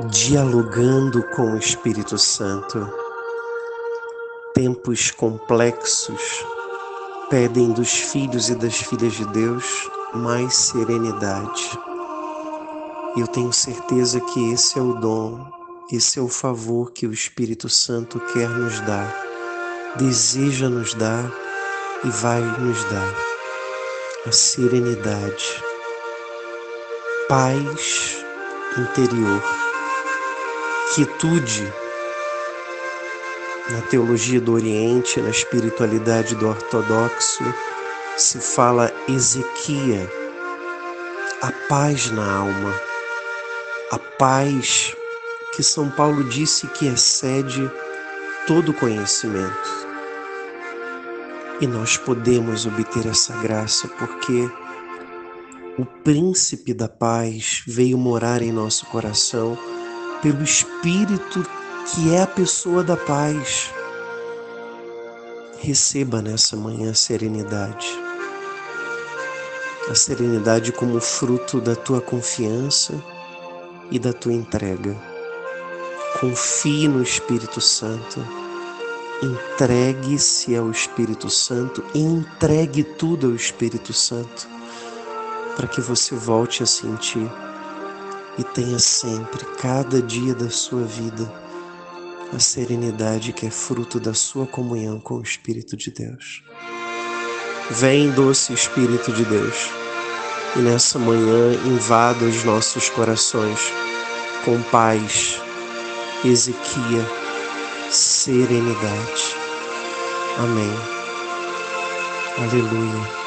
dialogando com o Espírito Santo. Tempos complexos pedem dos filhos e das filhas de Deus mais serenidade. E eu tenho certeza que esse é o dom, esse é o favor que o Espírito Santo quer nos dar, deseja nos dar e vai nos dar. A serenidade, paz interior quietude na teologia do Oriente, na espiritualidade do ortodoxo, se fala Ezequia, a paz na alma, a paz que São Paulo disse que excede todo conhecimento. E nós podemos obter essa graça porque o príncipe da paz veio morar em nosso coração pelo Espírito que é a pessoa da paz. Receba nessa manhã a serenidade. A serenidade como fruto da tua confiança e da tua entrega. Confie no Espírito Santo. Entregue-se ao Espírito Santo e entregue tudo ao Espírito Santo para que você volte a sentir e tenha sempre, cada dia da sua vida, a serenidade que é fruto da sua comunhão com o Espírito de Deus. Vem, doce Espírito de Deus, e nessa manhã invada os nossos corações com paz, Ezequia, serenidade. Amém. Aleluia.